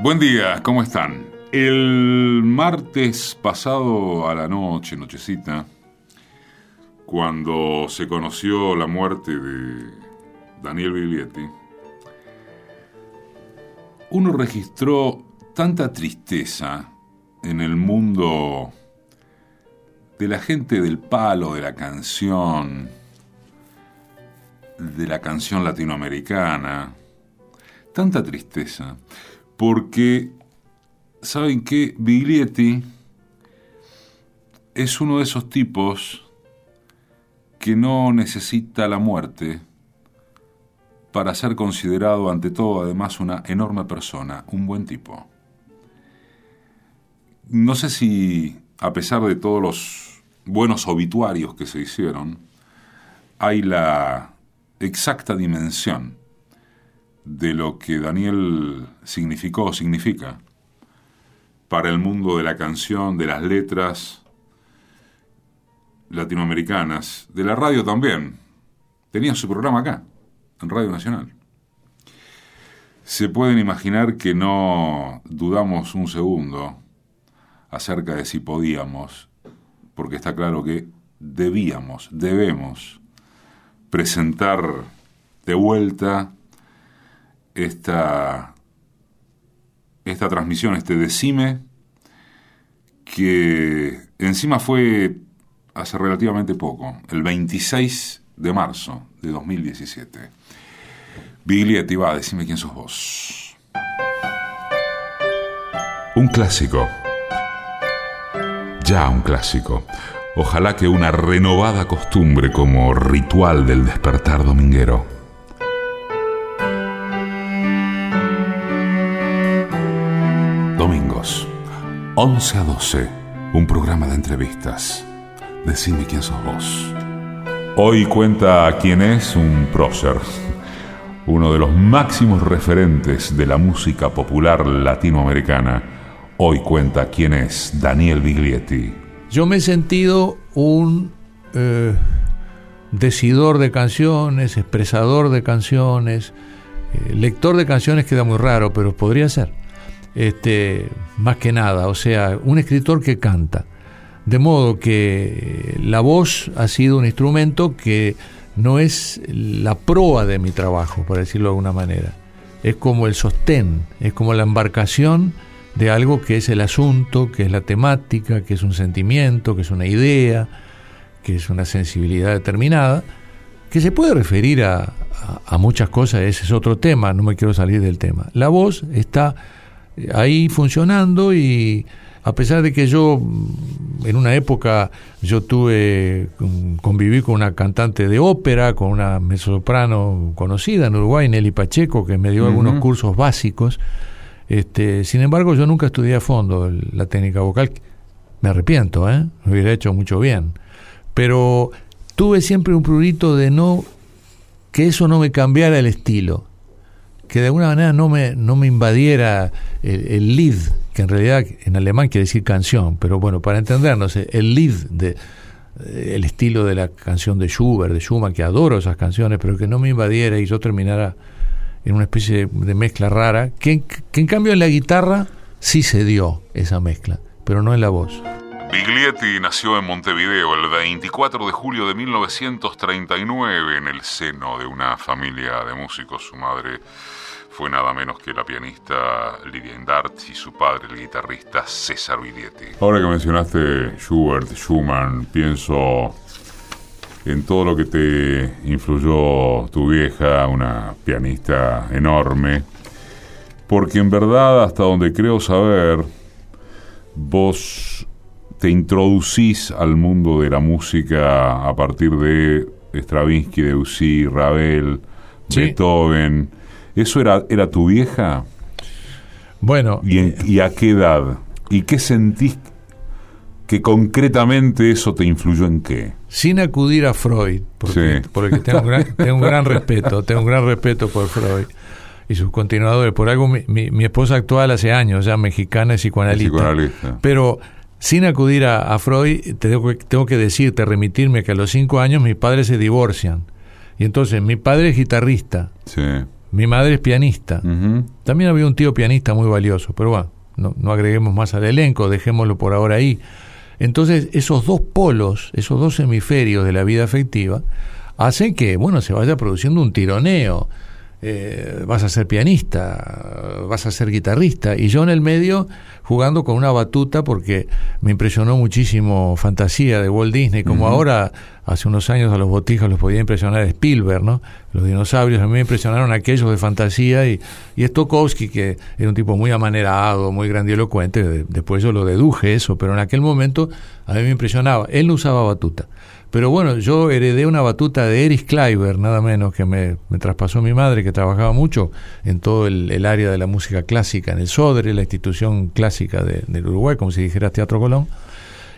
Buen día, ¿cómo están? El martes pasado a la noche, nochecita, cuando se conoció la muerte de Daniel Biglietti, uno registró tanta tristeza en el mundo de la gente del palo de la canción, de la canción latinoamericana, tanta tristeza, porque, ¿saben qué? Biglietti es uno de esos tipos que no necesita la muerte para ser considerado ante todo además una enorme persona, un buen tipo. No sé si, a pesar de todos los buenos obituarios que se hicieron, hay la exacta dimensión de lo que Daniel significó o significa para el mundo de la canción, de las letras latinoamericanas, de la radio también. Tenía su programa acá, en Radio Nacional. Se pueden imaginar que no dudamos un segundo acerca de si podíamos, porque está claro que debíamos, debemos presentar de vuelta esta, esta transmisión, este decime, que encima fue hace relativamente poco, el 26 de marzo de 2017. Biglietti, va, decime quién sos vos. Un clásico. Ya un clásico. Ojalá que una renovada costumbre como ritual del despertar dominguero. 11 a 12, un programa de entrevistas. Decime quién sos vos. Hoy cuenta quién es un prócer, uno de los máximos referentes de la música popular latinoamericana. Hoy cuenta quién es Daniel Biglietti. Yo me he sentido un eh, decidor de canciones, expresador de canciones, eh, lector de canciones queda muy raro, pero podría ser este, más que nada, o sea, un escritor que canta. De modo que la voz ha sido un instrumento que no es la proa de mi trabajo, por decirlo de alguna manera. Es como el sostén, es como la embarcación de algo que es el asunto, que es la temática, que es un sentimiento, que es una idea, que es una sensibilidad determinada, que se puede referir a, a muchas cosas, ese es otro tema, no me quiero salir del tema. La voz está ahí funcionando y a pesar de que yo en una época yo tuve conviví con una cantante de ópera, con una mezzosoprano conocida en Uruguay, Nelly Pacheco, que me dio algunos cursos básicos. Este, sin embargo, yo nunca estudié a fondo la técnica vocal. Me arrepiento, ¿eh? Me hubiera hecho mucho bien. Pero tuve siempre un prurito de no que eso no me cambiara el estilo que de alguna manera no me, no me invadiera el, lead, que en realidad en alemán quiere decir canción, pero bueno, para entendernos, el lead de el estilo de la canción de Schubert, de Schumann, que adoro esas canciones, pero que no me invadiera y yo terminara en una especie de mezcla rara, que, que en cambio en la guitarra sí se dio esa mezcla, pero no en la voz. Biglietti nació en Montevideo el 24 de julio de 1939 en el seno de una familia de músicos. Su madre fue nada menos que la pianista Lidia Indart y su padre, el guitarrista César Biglietti. Ahora que mencionaste Schubert, Schumann, pienso en todo lo que te influyó tu vieja, una pianista enorme, porque en verdad, hasta donde creo saber, vos te introducís al mundo de la música a partir de Stravinsky, Debussy, Ravel, Beethoven ¿Eso era, era tu vieja? Bueno. ¿Y, a qué edad? ¿Y qué sentís que concretamente eso te influyó en qué? Sin acudir a Freud, porque, tengo, un gran, respeto, tengo un gran respeto por Freud y sus continuadores. Por algo mi, esposa actual hace años, ya mexicana, es psicoanalista. Pero sin acudir a, Freud, tengo, tengo que decirte, remitirme que a los cinco años mis padres se divorcian. Y entonces mi padre es guitarrista. Sí Mi madre es pianista. También había un tío pianista muy valioso, pero bueno, no, no agreguemos más al elenco, dejémoslo por ahora ahí. Entonces, esos dos polos, esos dos hemisferios de la vida afectiva, hacen que, bueno, se vaya produciendo un tironeo. Eh, vas a ser pianista, vas a ser guitarrista, y yo en el medio jugando con una batuta porque me impresionó muchísimo Fantasía de Walt Disney, como ahora hace unos años a los botijas los podía impresionar Spielberg, ¿no? Los dinosaurios a mí me impresionaron aquellos de Fantasía y, y Stokowski, que era un tipo muy amanerado, muy grandilocuente, después yo lo deduje eso, pero en aquel momento a mí me impresionaba, él no usaba batuta. Pero bueno, yo heredé una batuta de Erich Kleiber, nada menos, que me, traspasó mi madre, que trabajaba mucho en todo el, área de la música clásica, en el SODRE, la institución clásica de, del Uruguay, como si dijera Teatro Colón.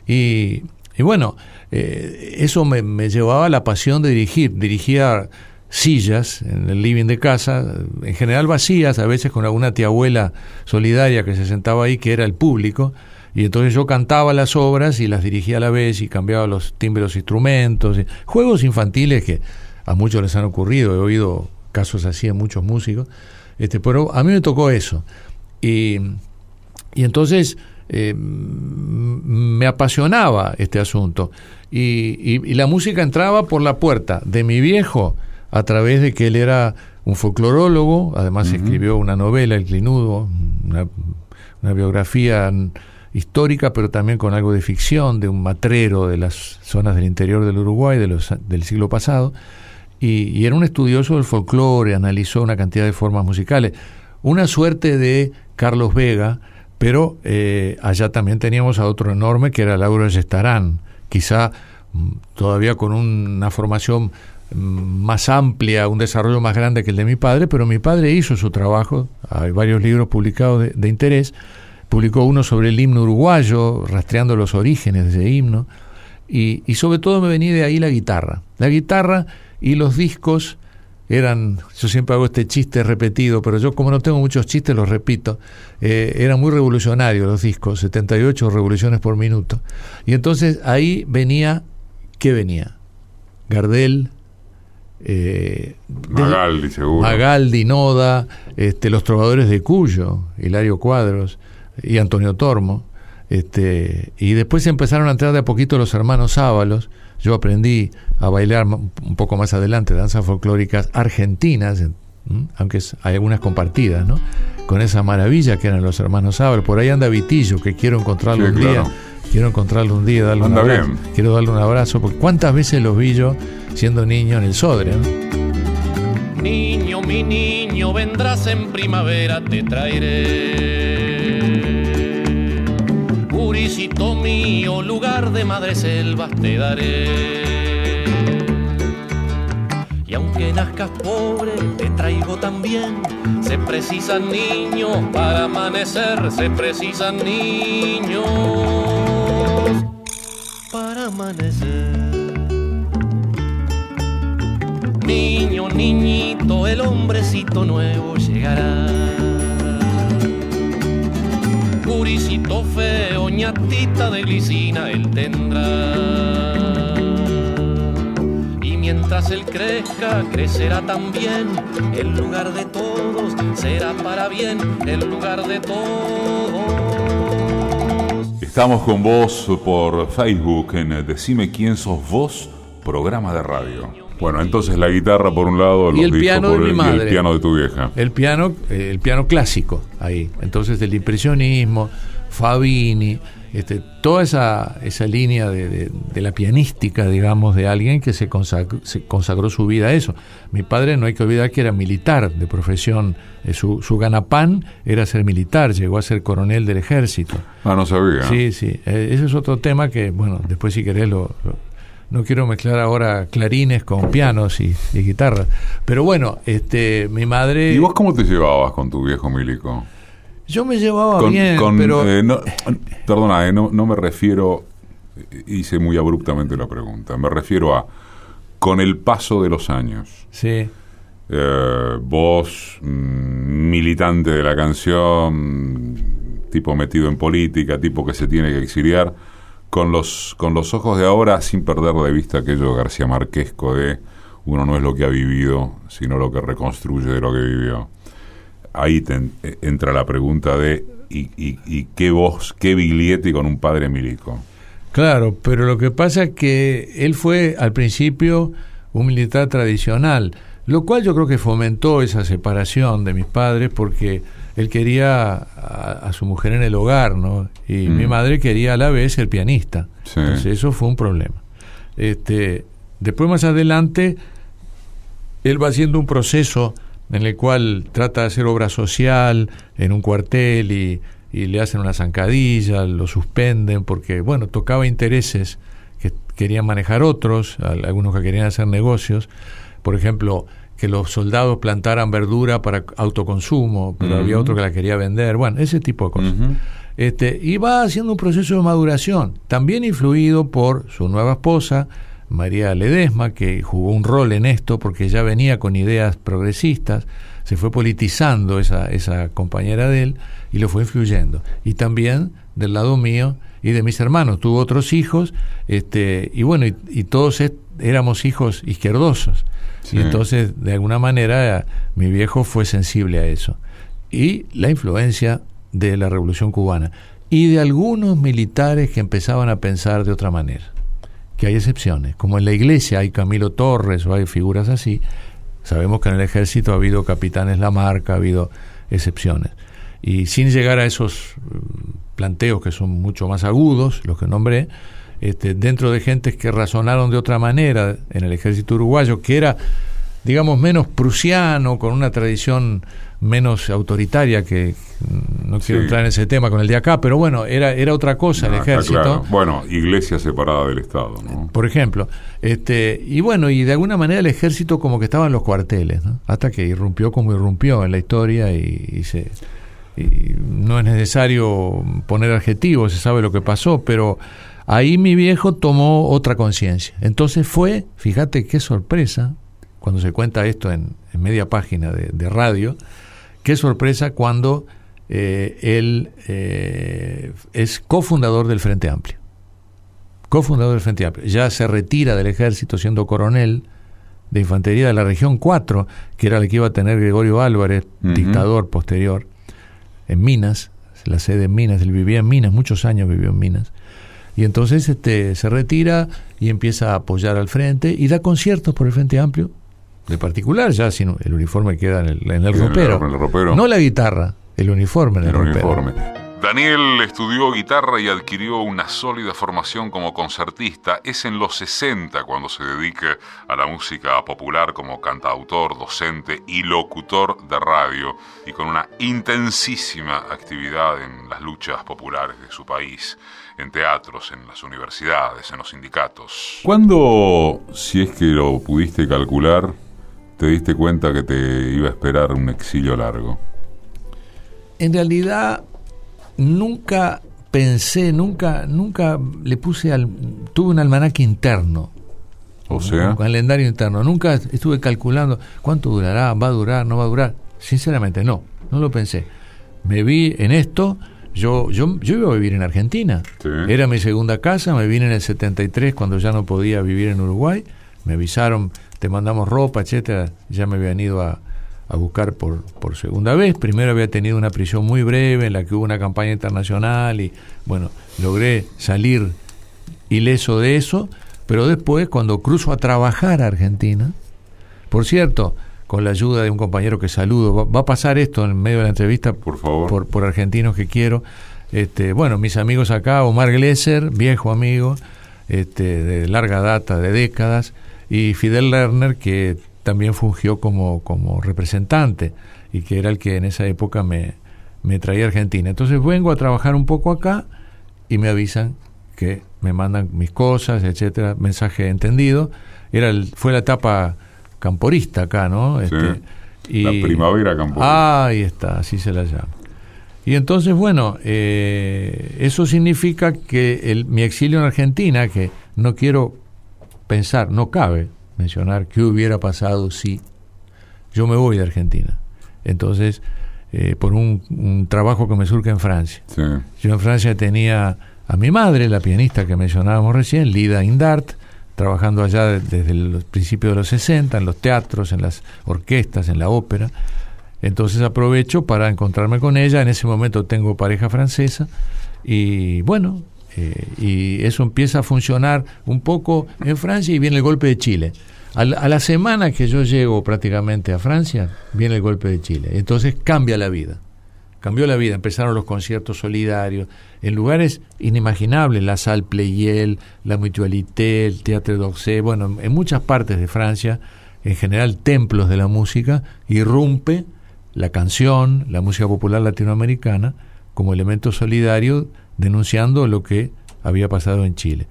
Y, y bueno, eh, eso me, me, llevaba a la pasión de dirigir. Dirigía sillas en el living de casa, en general vacías, a veces con alguna tía abuela solidaria que se sentaba ahí, que era el público y entonces yo cantaba las obras y las dirigía a la vez y cambiaba los timbres de los instrumentos. Juegos infantiles que a muchos les han ocurrido, he oído casos así en muchos músicos, este, pero a mí me tocó eso. Y, y entonces eh, me apasionaba este asunto. Y, y, la música entraba por la puerta de mi viejo a través de que él era un folclorólogo, además escribió una novela, El Clinudo, una, una biografía histórica, pero también con algo de ficción, de un matrero de las zonas del interior del Uruguay de los, del siglo pasado, y, era un estudioso del folclore, analizó una cantidad de formas musicales, una suerte de Carlos Vega, pero eh, allá también teníamos a otro enorme que era Lauro Gestarán, quizá mm, todavía con una formación mm, más amplia, un desarrollo más grande que el de mi padre, pero mi padre hizo su trabajo, hay varios libros publicados de interés, publicó uno sobre el himno uruguayo, rastreando los orígenes de ese himno, y, sobre todo me venía de ahí la guitarra. La guitarra y los discos eran, yo siempre hago este chiste repetido, pero yo como no tengo muchos chistes los repito, eh, eran muy revolucionarios los discos, 78 revoluciones por minuto. Y entonces ahí venía, ¿qué venía? Gardel, eh, Magaldi, seguro. Magaldi, Noda, este, los trovadores de Cuyo, Hilario Cuadros, y Antonio Tormo. Este, y después empezaron a entrar de a poquito los hermanos Ábalos. Yo aprendí a bailar un poco más adelante danzas folclóricas argentinas, aunque hay algunas compartidas, ¿no? Con esa maravilla que eran los hermanos Ábalos. Por ahí anda Vitillo, que quiero encontrarlo un día. Quiero encontrarlo un día, darle un abrazo. Quiero darle un abrazo, porque cuántas veces los vi yo siendo niño en el Sodre, Niño, mi niño, vendrás en primavera, te traeré Purisito mío, lugar de madre selvas te daré. Y aunque nazcas pobre, te traigo también. Se precisan niños para amanecer, se precisan niños para amanecer. Niño, niñito, el hombrecito nuevo llegará Purisito feo, ñatita de glicina él tendrá. Y mientras él crezca, crecerá también. El lugar de todos será para bien, el lugar de todos. Estamos con vos por Facebook en Decime quién sos vos, programa de radio. Bueno, entonces la guitarra por un lado, y el piano de mi madre, el piano de tu vieja. El piano, eh, el piano clásico ahí. Entonces del impresionismo, Fabini, este, toda esa, esa línea de, la pianística, digamos, de alguien que se consagró, su vida a eso. Mi padre no hay que olvidar que era militar de profesión, eh, su, su ganapán era ser militar, llegó a ser coronel del ejército. Ah, no sabía. Sí, sí, eh, ese es otro tema que, bueno, después si querés lo no quiero mezclar ahora clarines con pianos y, guitarras. Pero bueno, este, mi madre... ¿Y vos cómo te llevabas con tu viejo Milico? Yo me llevaba bien, pero... Eh, perdona, eh, no, me refiero... Hice muy abruptamente la pregunta. Me refiero a... Con el paso de los años. Sí. Eh, vos, mm, militante de la canción, tipo metido en política, tipo que se tiene que exiliar con los, con los ojos de ahora, sin perder de vista aquello García Marquesco de uno no es lo que ha vivido, sino lo que reconstruye de lo que vivió. Ahí eh, entra la pregunta de ¿y, y, qué voz, qué Biglietti con un padre milico? Claro, pero lo que pasa es que él fue al principio un militar tradicional, lo cual yo creo que fomentó esa separación de mis padres porque él quería a, su mujer en el hogar, ¿no? Y mi mm. madre quería a la vez ser pianista. Entonces eso fue un problema. Este, después más adelante, él va haciendo un proceso en el cual trata de hacer obra social en un cuartel y, y le hacen una zancadilla, lo suspenden porque, bueno, tocaba intereses que querían manejar otros, algunos que querían hacer negocios. Por ejemplo, que los soldados plantaran verdura para autoconsumo, pero había otro que la quería vender, bueno, ese tipo de cosas. este, y va haciendo un proceso de maduración, también influido por su nueva esposa, María Ledesma, que jugó un rol en esto porque ya venía con ideas progresistas, se fue politizando esa, esa compañera de él y lo fue influyendo. Y también del lado mío y de mis hermanos, tuvo otros hijos, este, y bueno, y todos éramos hijos izquierdosos. Y entonces, de alguna manera, mi viejo fue sensible a eso. Y la influencia de la Revolución Cubana. Y de algunos militares que empezaban a pensar de otra manera. Que hay excepciones. Como en la iglesia hay Camilo Torres o hay figuras así. Sabemos que en el ejército ha habido capitanes Lamarca, ha habido excepciones. Y sin llegar a esos mm, planteos que son mucho más agudos, los que nombré, este, dentro de gentes que razonaron de otra manera en el ejército uruguayo, que era, digamos, menos prusiano, con una tradición menos autoritaria, que no quiero entrar en ese tema con el de acá, pero bueno, era, era otra cosa el ejército. Bueno, iglesia separada del Estado, Por ejemplo. Este, y bueno, y de alguna manera el ejército como que estaba en los cuarteles, hasta que irrumpió como irrumpió en la historia y, se... Y no es necesario poner adjetivos, se sabe lo que pasó, pero Ahí mi viejo tomó otra conciencia. Entonces fue, fíjate qué sorpresa, cuando se cuenta esto en, media página de, radio, qué sorpresa cuando eh, él eh, es cofundador del Frente Amplio. Cofundador del Frente Amplio. Ya se retira del ejército siendo coronel de infantería de la región 4, que era el que iba a tener Gregorio Álvarez, dictador posterior, en Minas, la sede en Minas, él vivía en Minas, muchos años vivió en Minas. Y entonces este, se retira y empieza a apoyar al frente y da conciertos por el Frente Amplio, de particular, ya sino el uniforme queda en el, en el, ropero. No la guitarra, el uniforme en el, Uniforme. Daniel estudió guitarra y adquirió una sólida formación como concertista. Es en los 60 cuando se dedica a la música popular como cantautor, docente y locutor de radio y con una intensísima actividad en las luchas populares de su país en teatros, en las universidades, en los sindicatos. ¿Cuándo, si es que lo pudiste calcular, te diste cuenta que te iba a esperar un exilio largo? En realidad, nunca pensé, nunca, nunca le puse al. Tuve un almanaque interno. O sea. Un calendario interno. Nunca estuve calculando cuánto durará, va a durar, no va a durar. Sinceramente, no, no lo pensé. Me vi en esto yo, yo, yo iba a vivir en Argentina. Era mi segunda casa, me vine en el 73 cuando ya no podía vivir en Uruguay. Me avisaron, te mandamos ropa, etcétera. Ya me habían ido a, a buscar por, por segunda vez. Primero había tenido una prisión muy breve en la que hubo una campaña internacional y bueno, logré salir ileso de eso, pero después cuando cruzo a trabajar a Argentina, por cierto, con la ayuda de un compañero que saludo. Va, a pasar esto en medio de la entrevista por, favor. por, argentinos que quiero. Este, bueno, mis amigos acá, Omar Glesser, viejo amigo, este, de larga data, de décadas, y Fidel Lerner, que también fungió como, como representante y que era el que en esa época me, me traía a Argentina. Entonces vengo a trabajar un poco acá y me avisan que me mandan mis cosas, etcétera, mensaje entendido. Era el, fue la etapa camporista acá, ¿no? Este, y, la primavera camporista. ahí está, así se la llama. Y entonces, bueno, eh, eso significa que el, mi exilio en Argentina, que no quiero pensar, no cabe mencionar qué hubiera pasado si yo me voy de Argentina. Entonces, eh, por un, trabajo que me surge en Francia. Yo en Francia tenía a mi madre, la pianista que mencionábamos recién, Lida Indart, trabajando allá desde los principios de los 60, en los teatros, en las orquestas, en la ópera. Entonces aprovecho para encontrarme con ella. En ese momento tengo pareja francesa y bueno, eh, y eso empieza a funcionar un poco en Francia y viene el golpe de Chile. A la, semana que yo llego prácticamente a Francia, viene el golpe de Chile. Entonces cambia la vida. Cambió la vida. Empezaron los conciertos solidarios en lugares inimaginables, la Salle Pleyel, la Mutualité, el Théâtre d'Orsay, bueno, en muchas partes de Francia, en general templos de la música, irrumpe la canción, la música popular latinoamericana, como elemento solidario denunciando lo que había pasado en Chile.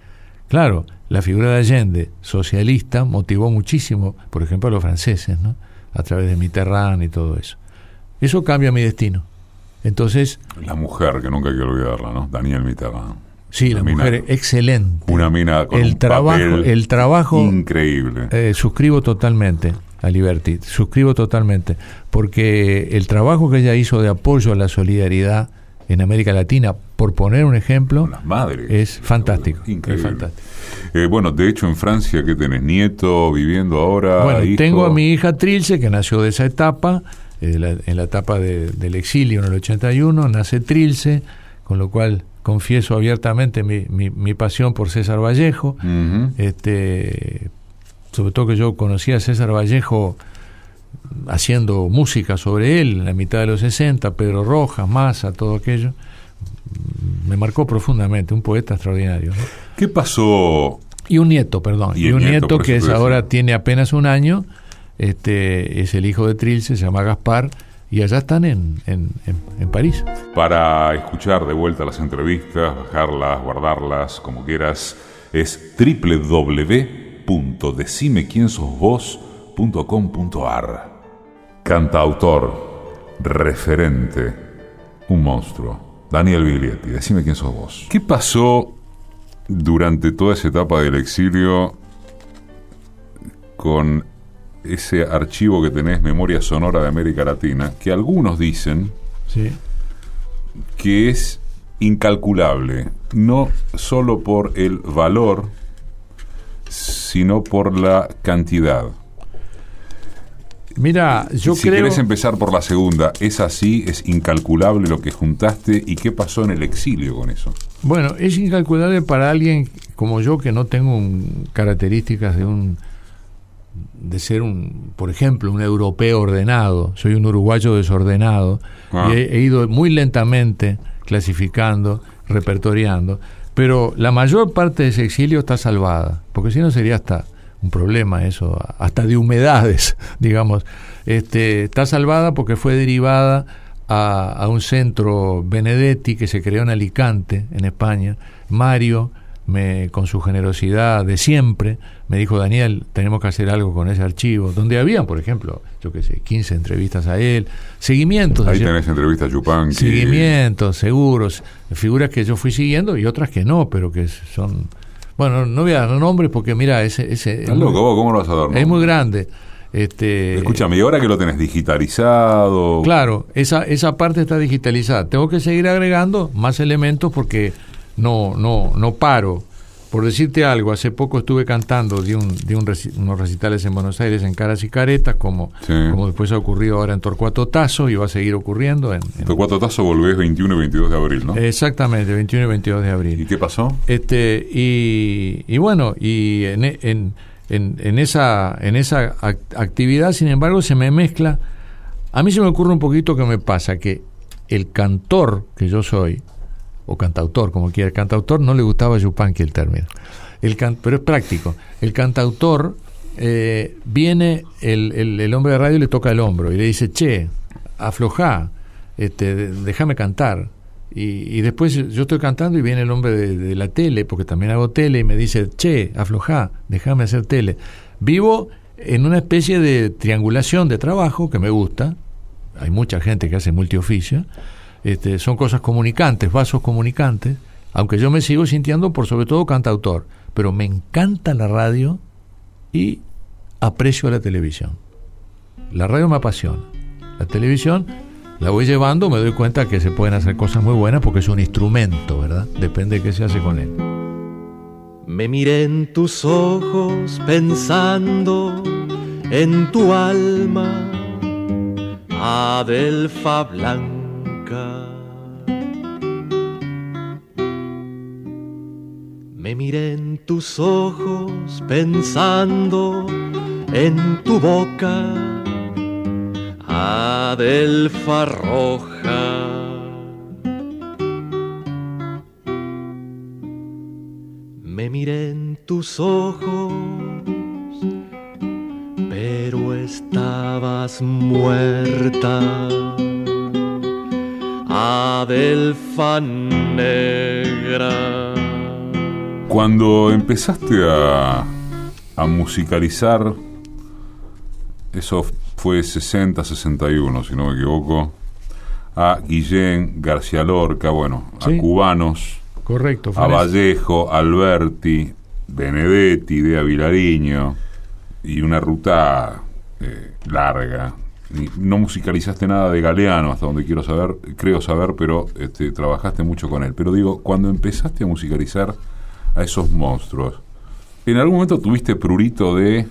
Claro, la figura de Allende, socialista, motivó muchísimo, por ejemplo, a los franceses, ¿no? a través de Mitterrand y todo eso. Eso cambia mi destino. Entonces... La mujer, que nunca hay que olvidarla, ¿no? Daniel Mitterrand. Sí, la mujer excelente. Una mina con el un trabajo, papel el trabajo increíble. eh, suscribo totalmente a Liberty, suscribo totalmente, porque el trabajo que ella hizo de apoyo a la solidaridad en América Latina, por poner un ejemplo, Las madres. es fantástico. Increíble. Es fantástico. Eh, bueno, de hecho en Francia, ¿qué tenés? ¿Nieto viviendo ahora? Bueno, hijo? tengo a mi hija Trilce, que nació de esa etapa, eh, la- en la etapa de- del exilio en el 81, nace Trilce, con lo cual confieso abiertamente mi, mi- mi pasión por César Vallejo. Este sobre todo que yo conocí a César Vallejo haciendo música sobre él en la mitad de los 60, Pedro Rojas, Massa, todo aquello, me marcó profundamente, un poeta extraordinario. ¿no? ¿Qué pasó? Y un nieto, perdón, Y un nieto, que es ahora tiene apenas un año, este es el hijo de Trilce, se llama Gaspar, y allá están en, en, en, en París. Para escuchar de vuelta las entrevistas, bajarlas, guardarlas, como quieras, es www.decimequiensosvos.com.ar Cantautor, referente, un monstruo. Daniel Biglietti, decime quién sos vos. ¿Qué pasó durante toda esa etapa del exilio con ese archivo que tenés, Memoria Sonora de América Latina, que algunos dicen Sí. que es incalculable, no solo por el valor, sino por la cantidad. Mira, yo si creo... querés empezar por la segunda, ¿es así? ¿Es incalculable lo que juntaste? ¿Y qué pasó en el exilio con eso? Bueno, es incalculable para alguien como yo que no tengo un- características de un de ser un, por ejemplo, un europeo ordenado. Soy un uruguayo desordenado Ah. y he, he ido muy lentamente clasificando, repertoriando, pero la mayor parte de ese exilio está salvada, porque si no sería hasta un problema eso, hasta de humedades, digamos. Este, está salvada porque fue derivada a, a un centro Benedetti que se creó en Alicante, en España. Mario, me, con su generosidad de siempre, me dijo, Daniel, tenemos que hacer algo con ese archivo, donde habían, por ejemplo, yo qué sé, 15 entrevistas a él, seguimientos. Ahí tenés entrevista a Yupanqui. Seguimientos, seguros, figuras que yo fui siguiendo y otras que no, pero que son... Bueno, no voy a dar nombres porque mira, ese... ese ¿Estás loco vos? ¿Cómo lo vas a dar? es muy grande. Este, Escúchame, y ahora que lo tenés digitalizado. Claro, esa, esa parte está digitalizada. Tengo que seguir agregando más elementos porque no, no, no paro. Por decirte algo, hace poco estuve cantando de, un, de un reci- unos recitales en Buenos Aires en Caras y Caretas, como, Sí. como después ha ocurrido ahora en Torcuato Tazo y va a seguir ocurriendo. En, en- Tu cuatotazo volvés 21 y 22 de abril, ¿no? Exactamente, 21 y 22 de ¿Y abril. qué pasó? Este, y, y bueno, y en, en, en, en esa, en esa ac- actividad, sin embargo, se me mezcla. A mí se me ocurre un poquito que me pasa que el cantor que yo soy, o cantautor, como quiera, cantautor no le gustaba a Yupanqui el término, el pero es práctico. El cantautor eh, viene, el, el, hombre de radio le toca el hombro y le dice, che, aflojá, este, déjame cantar. Y, y después yo estoy cantando y viene el hombre de, de la tele, porque también hago tele, y me dice, che, aflojá, déjame hacer tele. Vivo en una especie de triangulación de trabajo que me gusta. Hay mucha gente que hace multioficio. Este, son cosas comunicantes, vasos comunicantes, aunque yo me sigo sintiendo por sobre todo cantautor, pero me encanta la radio y aprecio la televisión. La radio me apasiona. La televisión la voy llevando, me doy cuenta que se pueden hacer cosas muy buenas porque es un instrumento, ¿verdad? Depende de qué se hace con él. Me miré en tus ojos pensando en tu alma, Adelfa Blanca. Me miré en tus ojos pensando en tu boca, Adelfa Roja. Me miré en tus ojos, pero estabas muerta. Adelfa negra. Cuando empezaste a, a musicalizar, eso fue 60-61, si no me equivoco, a Guillén García Lorca, bueno, Sí. a cubanos, Correcto. a. Vallejo, Alberti, Benedetti, de Vilariño, y una ruta eh, larga. No musicalizaste nada de Galeano, hasta donde quiero saber, creo saber, pero este, trabajaste mucho con él. Pero digo, cuando empezaste a musicalizar a esos monstruos, ¿en algún momento tuviste prurito de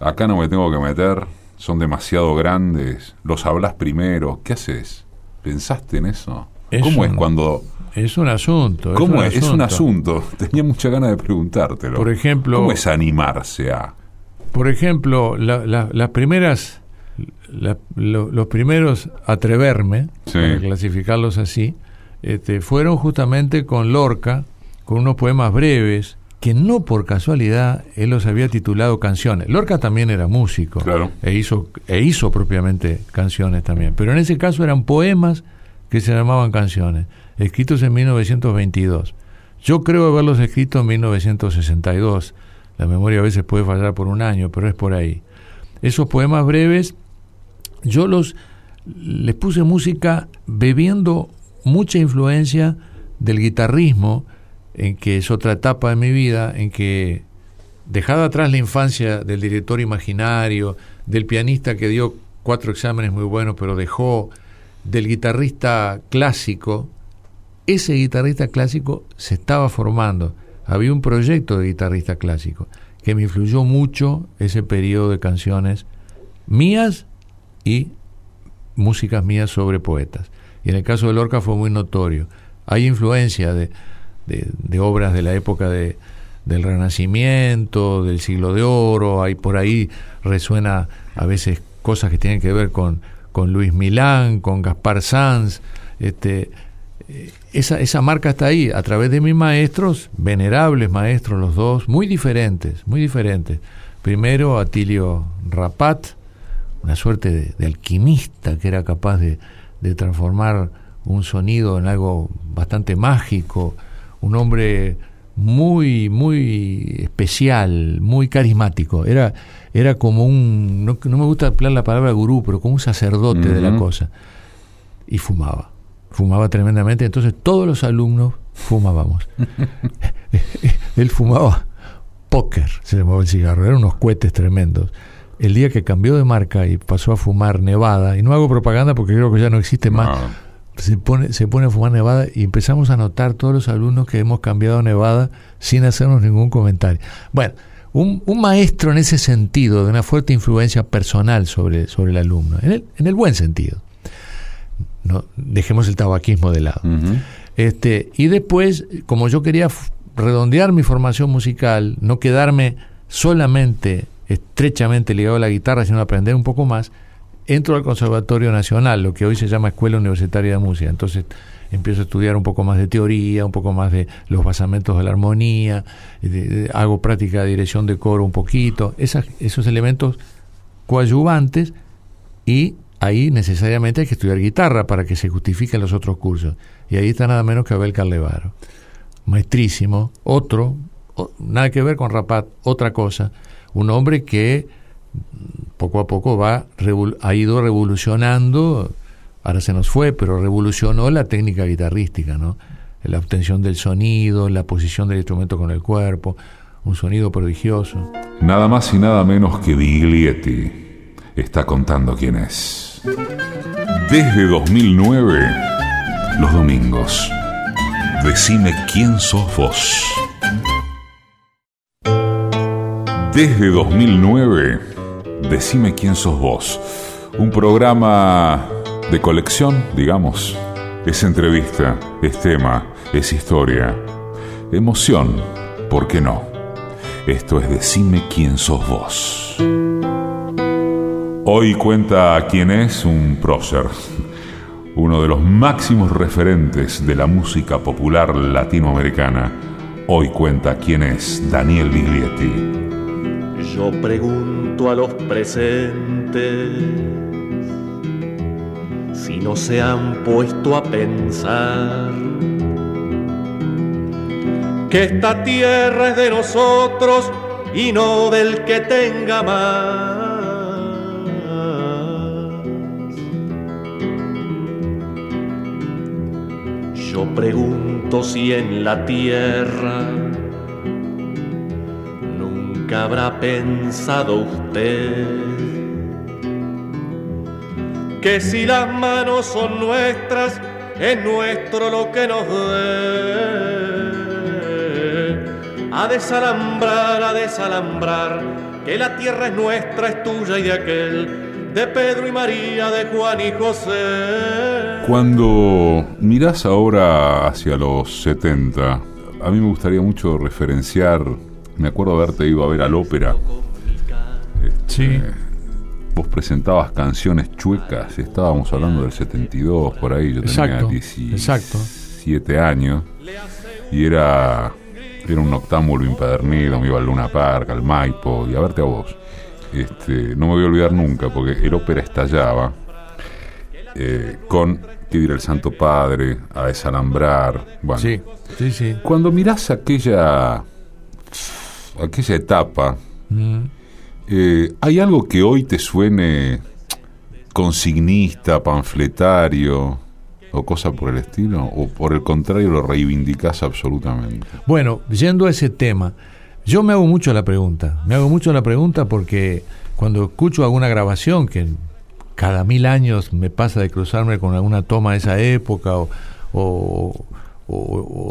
acá no me tengo que meter, son demasiado grandes, los hablas primero, ¿qué haces? ¿Pensaste en eso? Es ¿Cómo es cuando Es un asunto. ¿Cómo un es? Es un asunto. Tenía mucha ganas de preguntártelo. Por ejemplo- ¿Cómo es animarse a...? Por ejemplo, la- la- las primeras, la- lo- los primeros atreverme, Sí. para clasificarlos así, este, fueron justamente con Lorca, con unos poemas breves, que no por casualidad él los había titulado canciones. Lorca también era músico Claro. e, hizo, e hizo propiamente canciones también, pero en ese caso eran poemas que se llamaban canciones, escritos en 1922. Yo creo haberlos escrito en 1962. La memoria a veces puede fallar por un año, pero es por ahí. Esos poemas breves, yo los les puse música bebiendo mucha influencia del guitarrismo, en que es otra etapa de mi vida, en que dejada atrás la infancia del director imaginario, del pianista que dio cuatro exámenes muy buenos, pero dejó, del guitarrista clásico, ese guitarrista clásico se estaba formando. Había un proyecto de guitarrista clásico que me influyó mucho ese periodo de canciones mías y músicas mías sobre poetas. Y en el caso de Lorca fue muy notorio. Hay influencia de, de- obras de la época de, del Renacimiento, del siglo de oro, hay por ahí resuena a veces cosas que tienen que ver con, con Luis Milán, con Gaspar Sanz, este, eh, esa, esa marca está ahí, a través de mis maestros, venerables maestros los dos, muy diferentes, muy diferentes. Primero Atilio Rapat, una suerte de, de alquimista que era capaz de, de transformar un sonido en algo bastante mágico, un hombre muy, muy especial, muy carismático. Era, era como un, no, no me gusta emplear la palabra gurú, pero como un sacerdote de la cosa. Y fumaba, fumaba tremendamente, entonces todos los alumnos fumábamos. Él fumaba póker, se llamaba el cigarro, eran unos cohetes tremendos. El día que cambió de marca y pasó a fumar Nevada, y no hago propaganda porque creo que ya no existe más, No. se pone, se pone a fumar Nevada y empezamos a notar todos los alumnos que hemos cambiado a Nevada sin hacernos ningún comentario. Bueno, un, un maestro en ese sentido, de una fuerte influencia personal sobre, sobre el alumno, en el, en el buen sentido. No, dejemos el tabaquismo de lado. Este, y después, como yo quería redondear mi formación musical, no quedarme solamente estrechamente ligado a la guitarra, sino aprender un poco más, entro al Conservatorio Nacional, lo que hoy se llama Escuela Universitaria de Música. Entonces empiezo a estudiar un poco más de teoría, un poco más de los basamentos de la armonía, hago práctica de dirección de coro un poquito, esas- esos elementos coadyuvantes y ahí necesariamente hay que estudiar guitarra para que se justifiquen los otros cursos. Y ahí está nada menos que Abel Carlevaro, maestrísimo, otro, nada que ver con Rapat, otra cosa, un hombre que poco a poco va ha ido revolucionando, ahora se nos fue, pero revolucionó la técnica guitarrística, ¿no? La obtención del sonido, la posición del instrumento con el cuerpo, un sonido prodigioso. Nada más y nada menos que Biglietti está contando quién es. Desde 2009, los domingos. Decime quién sos vos. Desde 2009, Decime quién sos vos. Un programa de colección, digamos. Es entrevista, es tema, es historia. Emoción, ¿por qué no? Esto es Decime quién sos vos. Hoy cuenta quién es un prócer, uno de los máximos referentes de la música popular latinoamericana. Hoy cuenta quién es Daniel Biglietti. Yo pregunto a los presentes si no se han puesto a pensar que esta tierra es de nosotros y no del que tenga más. Yo pregunto si en la tierra nunca habrá pensado usted que si las manos son nuestras, es nuestro lo que nos dé. A desalambrar, a desalambrar, que la tierra es nuestra, es tuya y de aquel, de Pedro y María, de Juan y José. Cuando mirás ahora hacia los 70, a mí me gustaría mucho referenciar me acuerdo haberte ido a ver al ópera. sí. Vos presentabas canciones chuecas, estábamos hablando del 72, por ahí, yo tenía 17 años, y era, era un noctámbulo impedernido, me iba al Luna Park, al Maipo, y a verte a vos. Este, no me voy a olvidar nunca, porque el ópera estallaba eh, con pedir el Santo Padre, a desalambrar. Bueno, sí, sí, sí. Cuando mirás aquella aquella etapa, mm. eh, ¿hay algo que hoy te suene consignista, panfletario o cosa por el estilo? ¿O por el contrario lo reivindicas absolutamente? Bueno, yendo a ese tema, yo me hago mucho la pregunta, me hago mucho la pregunta porque cuando escucho alguna grabación que cada mil años me pasa de cruzarme con alguna toma de esa época o o,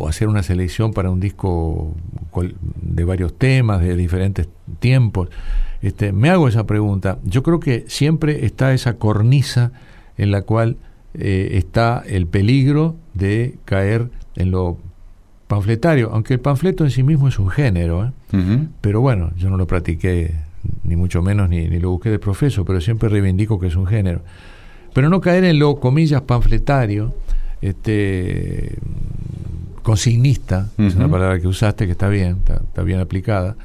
hacer una selección para un disco de varios temas, de diferentes tiempos. Este, me hago esa pregunta. Yo creo que siempre está esa cornisa en la cual eh, está el peligro de caer en lo panfletario, aunque el panfleto en sí mismo es un género, ¿eh? pero bueno, yo no lo practiqué ni mucho menos ni, ni lo busqué de profeso, pero siempre reivindico que es un género. Pero no caer en lo, comillas, panfletario, este, consignista, es una palabra que usaste que está bien, está, bien aplicada.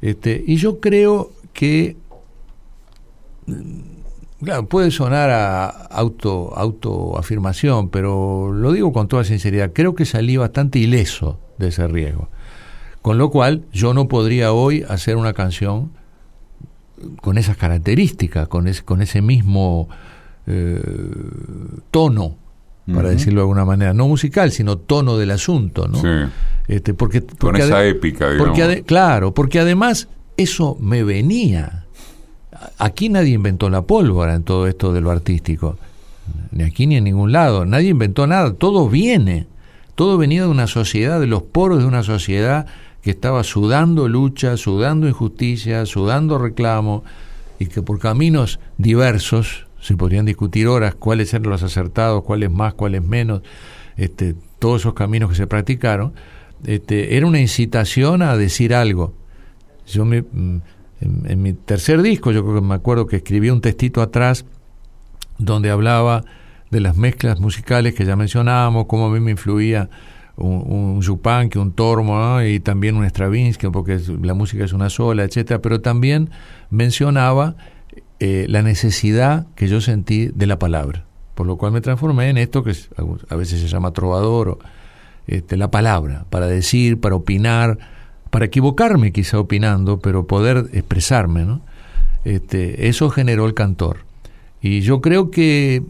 Este, y yo creo que, mm, claro, puede sonar a auto, autoafirmación, pero lo digo con toda sinceridad, creo que salí bastante ileso de ese riesgo. Con lo cual, yo no podría hoy hacer una canción con esas características, con ese, con ese mismo eh, tono para decirlo de alguna manera, no musical, sino tono del asunto, ¿no? Este, porque, Con esa épica, digamos. Porque claro, porque además eso me venía. Aquí nadie inventó la pólvora en todo esto de lo artístico, ni aquí ni en ningún lado, nadie inventó nada, todo viene, todo venía de una sociedad, de los poros de una sociedad que estaba sudando lucha, sudando injusticia, sudando reclamo, y que por caminos diversos, se podrían discutir horas cuáles eran los acertados, cuáles más, cuáles menos, este, todos esos caminos que se practicaron, este, era una incitación a decir algo. Yo me, mm, en, mi tercer disco, yo creo que me acuerdo que escribí un textito atrás donde hablaba de las mezclas musicales que ya mencionábamos, cómo a mí me influía un, un que un Tormo y también un Stravinsky, porque la música es una sola, etcétera, pero también mencionaba eh, la necesidad que yo sentí de la palabra, por lo cual me transformé en esto que a veces se llama trovador, este, la palabra, para decir, para opinar, para equivocarme quizá opinando, pero poder expresarme, ¿no? Este, eso generó el cantor. Y yo creo que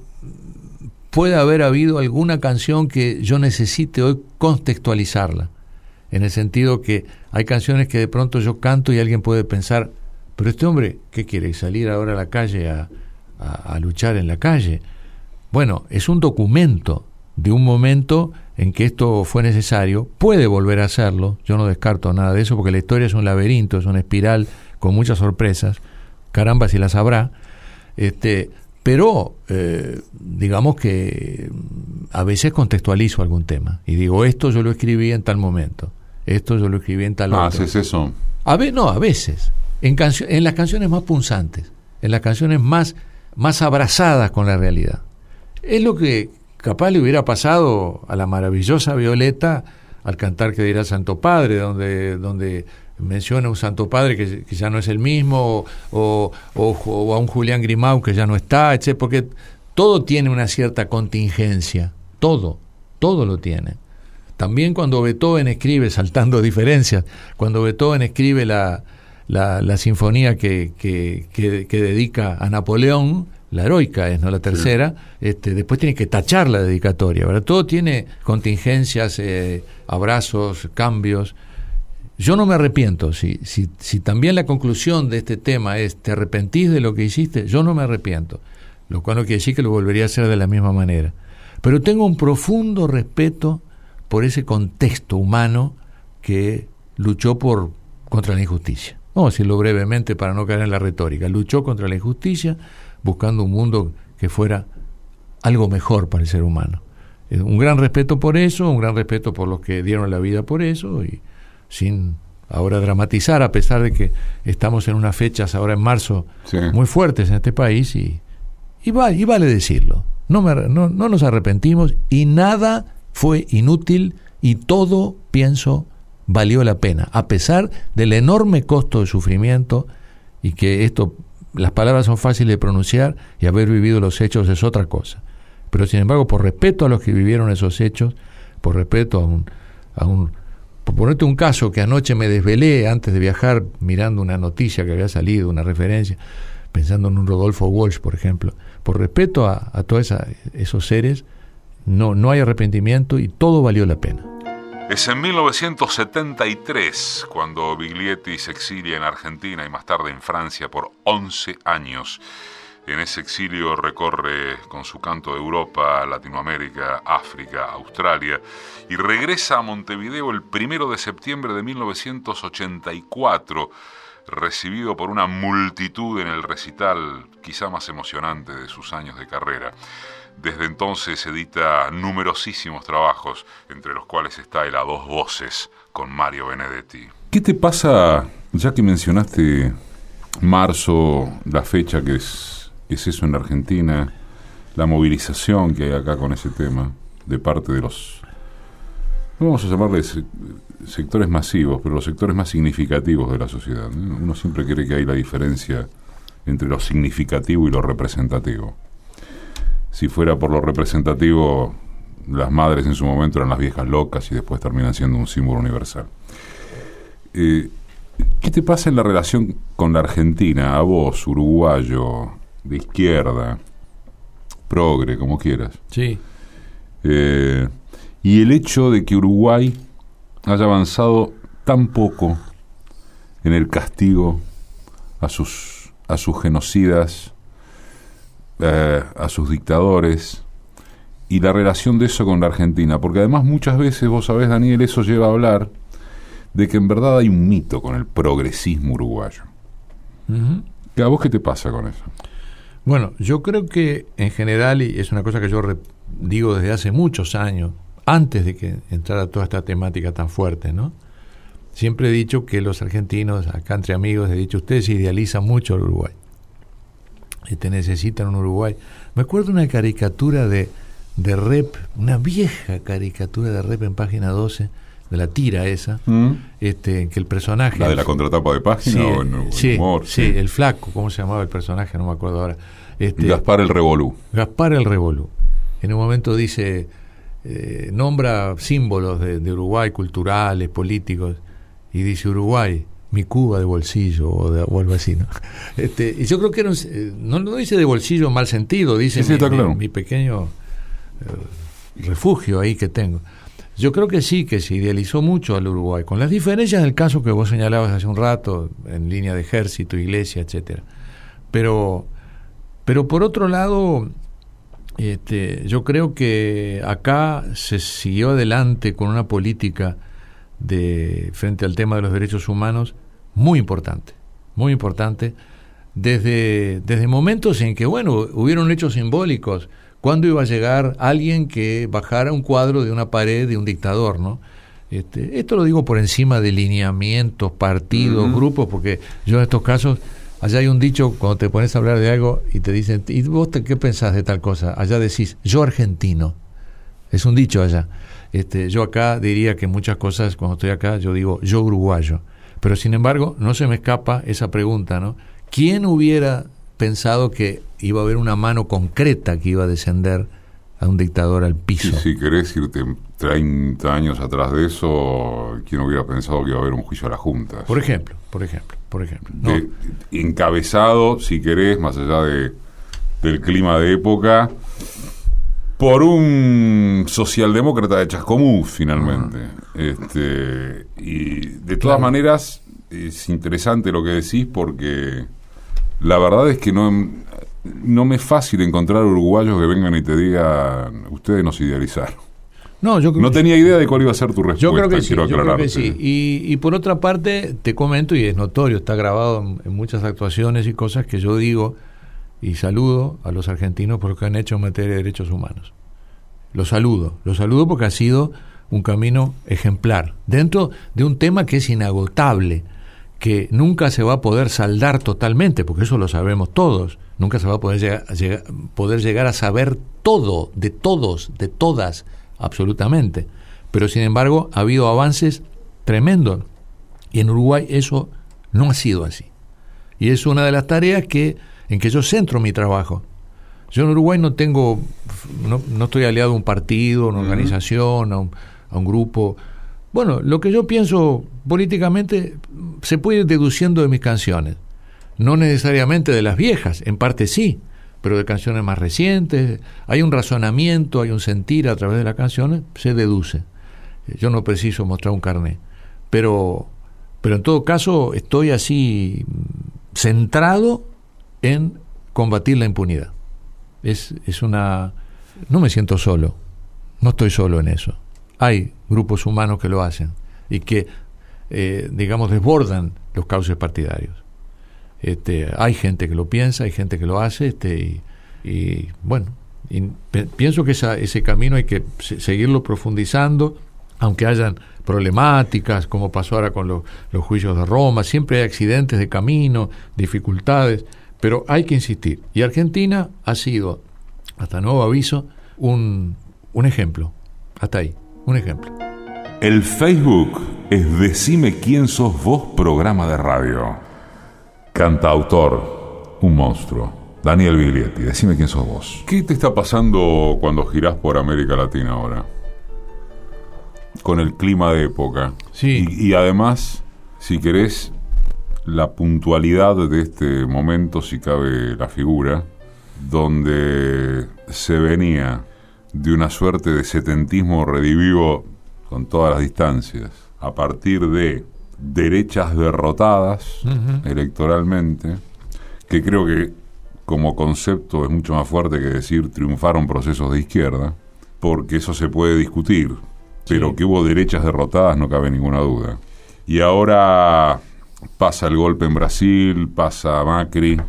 puede haber habido alguna canción que yo necesite hoy contextualizarla, en el sentido que hay canciones que de pronto yo canto y alguien puede pensar, pero este hombre, ¿qué quiere? ¿Salir ahora a la calle a, luchar en la calle? Bueno, es un documento de un momento en que esto fue necesario, puede volver a hacerlo, yo no descarto nada de eso porque la historia es un laberinto, es una espiral con muchas sorpresas, caramba si las habrá, este, pero eh, digamos que a veces contextualizo algún tema y digo, esto yo lo escribí en tal momento, esto yo lo escribí en tal ah, otro. ¿haces eso? A ver, no, a veces. En, en las canciones más punzantes, en las canciones más, más abrazadas con la realidad. Es lo que capaz le hubiera pasado a la maravillosa Violeta al cantar que dirá Santo Padre, donde, donde menciona un Santo Padre que, ya no es el mismo, o, o, a un Julián Grimau que ya no está, etc. Porque todo tiene una cierta contingencia, todo, todo lo tiene. También cuando Beethoven escribe, saltando diferencias, cuando Beethoven escribe la, la, sinfonía que, que, que, dedica a Napoleón, la heroica es, ¿no? La tercera, este, después tiene que tachar la dedicatoria, ¿verdad? Todo tiene contingencias, eh, abrazos, cambios. Yo no me arrepiento. Si, si, si también la conclusión de este tema es te arrepentís de lo que hiciste, yo no me arrepiento. Lo cual no quiere decir que lo volvería a hacer de la misma manera. Pero tengo un profundo respeto por ese contexto humano que luchó por, contra la injusticia. Vamos a decirlo brevemente para no caer en la retórica. Luchó contra la injusticia buscando un mundo que fuera algo mejor para el ser humano. Eh, un gran respeto por eso, un gran respeto por los que dieron la vida por eso y sin ahora dramatizar, a pesar de que estamos en unas fechas ahora en marzo muy fuertes en este país y, y, vale decirlo. No, no, no nos arrepentimos y nada fue inútil y todo, pienso, valió la pena, a pesar del enorme costo de sufrimiento y que esto, las palabras son fáciles de pronunciar y haber vivido los hechos es otra cosa. Pero sin embargo, por respeto a los que vivieron esos hechos, por respeto a un, a un por ponerte un caso que anoche me desvelé antes de viajar mirando una noticia que había salido, una referencia, pensando en un Rodolfo Walsh, por ejemplo, por respeto a, a todos esos seres, no, no hay arrepentimiento y todo valió la pena. Es en 1973 cuando Biglietti se exilia en Argentina y más tarde en Francia por 11 años. En ese exilio recorre con su canto de Europa, Latinoamérica, África, Australia y regresa a Montevideo el primero de septiembre de 1984, recibido por una multitud en el recital quizá más emocionante de sus años de carrera. Desde entonces edita numerosísimos trabajos, entre los cuales está el A dos voces con Mario Benedetti. ¿Qué te pasa, ya que mencionaste marzo, la fecha que es, es eso en Argentina, la movilización que hay acá con ese tema de parte de los, vamos a llamarles sectores masivos, pero los sectores más significativos de la sociedad. Uno siempre cree que hay la diferencia entre lo significativo y lo representativo si fuera por lo representativo, las madres en su momento eran las viejas locas y después terminan siendo un símbolo universal. Eh, ¿Qué te pasa en la relación con la Argentina? A vos, uruguayo, de izquierda, progre, como quieras. Sí. Eh, y el hecho de que Uruguay haya avanzado tan poco en el castigo a sus, a sus genocidas eh, a sus dictadores y la relación de eso con la Argentina, porque además muchas veces, vos sabés, Daniel, eso lleva a hablar de que en verdad hay un mito con el progresismo uruguayo. ¿A vos qué te pasa con eso? Bueno, yo creo que en general, y es una cosa que yo digo desde hace muchos años, antes de que entrara toda esta temática tan fuerte, ¿no? Siempre he dicho que los argentinos, acá entre amigos, he dicho, ustedes idealizan mucho el Uruguay y te necesitan en Uruguay. Me acuerdo una caricatura de, de Rep, una vieja caricatura de Rep en página 12, de la tira esa, mm. este, que el personaje... ¿La de la contratapa de página o en, sí, humor? Sí, el flaco, ¿cómo se llamaba el personaje? No me acuerdo ahora. Este, Gaspar el Revolú. Gaspar el Revolú. En un momento dice, eh, nombra símbolos de, de Uruguay, culturales, políticos, y dice Uruguay, mi Cuba de bolsillo o, de, algo así, ¿no? Este, y yo creo que eh, no, no, dice de bolsillo en mal sentido, dice mi, pequeño eh, refugio ahí que tengo. Yo creo que sí, que se idealizó mucho al Uruguay, con las diferencias del caso que vos señalabas hace un rato, en línea de ejército, iglesia, etcétera. Pero, pero por otro lado, este, yo creo que acá se siguió adelante con una política de frente al tema de los derechos humanos muy importante, muy importante, desde, desde momentos en que, bueno, hubieron hechos simbólicos. ¿Cuándo iba a llegar alguien que bajara un cuadro de una pared de un dictador, no? Este, esto lo digo por encima de lineamientos, partidos, grupos, porque yo en estos casos, allá hay un dicho cuando te pones a hablar de algo y te dicen, ¿y vos qué pensás de tal cosa? Allá decís, yo argentino. Es un dicho allá. Este, yo acá diría que muchas cosas, cuando estoy acá, yo digo, yo uruguayo. Pero sin embargo, no se me escapa esa pregunta, ¿no? ¿Quién hubiera pensado que iba a haber una mano concreta que iba a descender a un dictador al piso? si querés irte 30 años atrás de eso, ¿quién hubiera pensado que iba a haber un juicio a las juntas? Por ejemplo, por ejemplo, por ejemplo. encabezado, si querés, más allá de, del clima de época, por un socialdemócrata de Chascomús, finalmente. Ah. Este, y de todas maneras, es interesante lo que decís porque la verdad es que no, no me es fácil encontrar uruguayos que vengan y te digan, ustedes nos idealizaron. No, yo no tenía idea de cuál iba a ser tu respuesta. Yo creo que sí. Yo creo que sí. Y, por otra parte, te comento, y es notorio, está grabado en, muchas actuaciones y cosas que yo digo y saludo a los argentinos por lo que han hecho en materia de derechos humanos. Los saludo. Los saludo porque ha sido un camino ejemplar. Dentro de un tema que es inagotable, que nunca se va a poder saldar totalmente, porque eso lo sabemos todos. Nunca se va a poder poder llegar a saber todo, de todos, de todas absolutamente. Pero sin embargo ha habido avances tremendos y en Uruguay eso no ha sido así. Y es una de las tareas que, en que yo centro mi trabajo. Yo en Uruguay no tengo, no, estoy aliado a un partido, a una organización, a un, a un grupo. Bueno, lo que yo pienso políticamente se puede ir deduciendo de mis canciones. No necesariamente de las viejas, en parte sí, pero de canciones más recientes. Hay un razonamiento, hay un sentir a través de las canciones, se deduce. Yo no preciso mostrar un carnet. Pero, pero en todo caso estoy así centrado en combatir la impunidad. Es, es una... No me siento solo, no estoy solo en eso. Hay grupos humanos que lo hacen y que, eh, digamos, desbordan los cauces partidarios. Este, hay gente que lo piensa, hay gente que lo hace, este, y, bueno, pienso que ese camino hay que seguirlo profundizando, aunque hayan problemáticas, como pasó ahora con los juicios de Roma, siempre hay accidentes de camino, dificultades, pero hay que insistir. Y Argentina ha sido, hasta nuevo aviso, un, un ejemplo. Hasta ahí, un ejemplo. El Facebook es Decime quién sos vos programa de radio. Cantautor, un monstruo. Daniel Biglietti, decime quién sos vos. ¿Qué te está pasando cuando girás por América Latina ahora? Con el clima de época. Sí. Y, además, si querés, la puntualidad de este momento, si cabe la figura, donde se venía de una suerte de setentismo redivivo con todas las distancias, a partir de derechas derrotadas electoralmente, que creo que como concepto es mucho más fuerte que decir triunfaron procesos de izquierda, porque eso se puede discutir, pero que hubo derechas derrotadas no cabe ninguna duda. Y ahora pasa el golpe en Brasil, pasa Macri,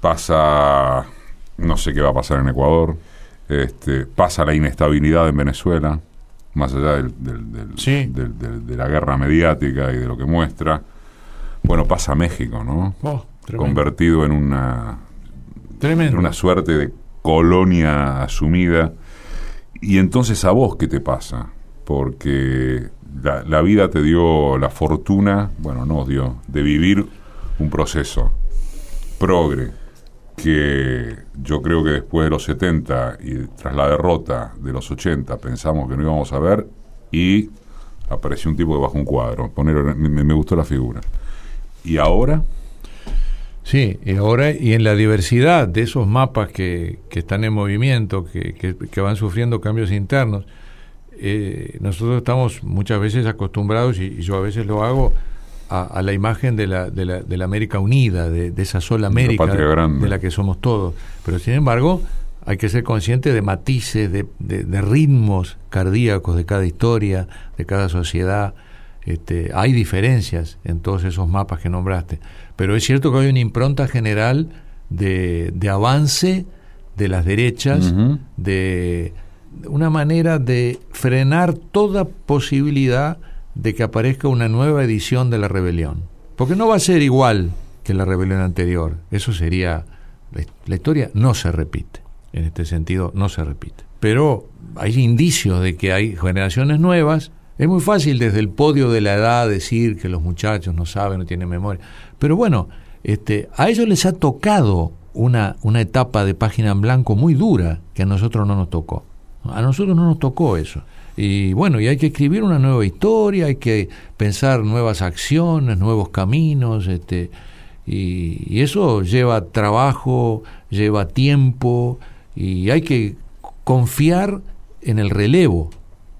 pasa no sé qué va a pasar en Ecuador, este, pasa la inestabilidad en Venezuela, más allá del, de la guerra mediática y de lo que muestra. Bueno, pasa México, ¿no? Oh, Convertido en una, en una suerte de colonia asumida. Y entonces a vos, ¿qué te pasa? Porque la, la vida te dio la fortuna, bueno, nos dio, de vivir un proceso progre que yo creo que después de los 70 y tras la derrota de los 80 pensamos que no íbamos a ver y apareció un tipo que bajó un cuadro. Poner, me, gustó la figura. ¿Y ahora? Sí, y ahora y en la diversidad de esos mapas que, que están en movimiento, que, que, van sufriendo cambios internos, eh, nosotros estamos muchas veces acostumbrados, y yo a veces lo hago, a, la imagen de la, de la, de la América unida, de, esa sola América de, la que somos todos. Pero sin embargo, hay que ser consciente de matices, de, de, ritmos cardíacos de cada historia, de cada sociedad. Este, hay diferencias en todos esos mapas que nombraste, pero es cierto que hay una impronta general de, de avance de las derechas, de una manera de frenar toda posibilidad de que aparezca una nueva edición de la rebelión. Porque no va a ser igual que la rebelión anterior. Eso sería... La historia no se repite. En este sentido, no se repite. Pero hay indicios de que hay generaciones nuevas. Es muy fácil desde el podio de la edad decir que los muchachos no saben, no tienen memoria. Pero bueno, este, a ellos les ha tocado una, una etapa de página en blanco muy dura que a nosotros no nos tocó. A nosotros no nos tocó eso. Y bueno, y hay que escribir una nueva historia, hay que pensar nuevas acciones, nuevos caminos, este, y, eso lleva trabajo, lleva tiempo, y hay que confiar en el relevo.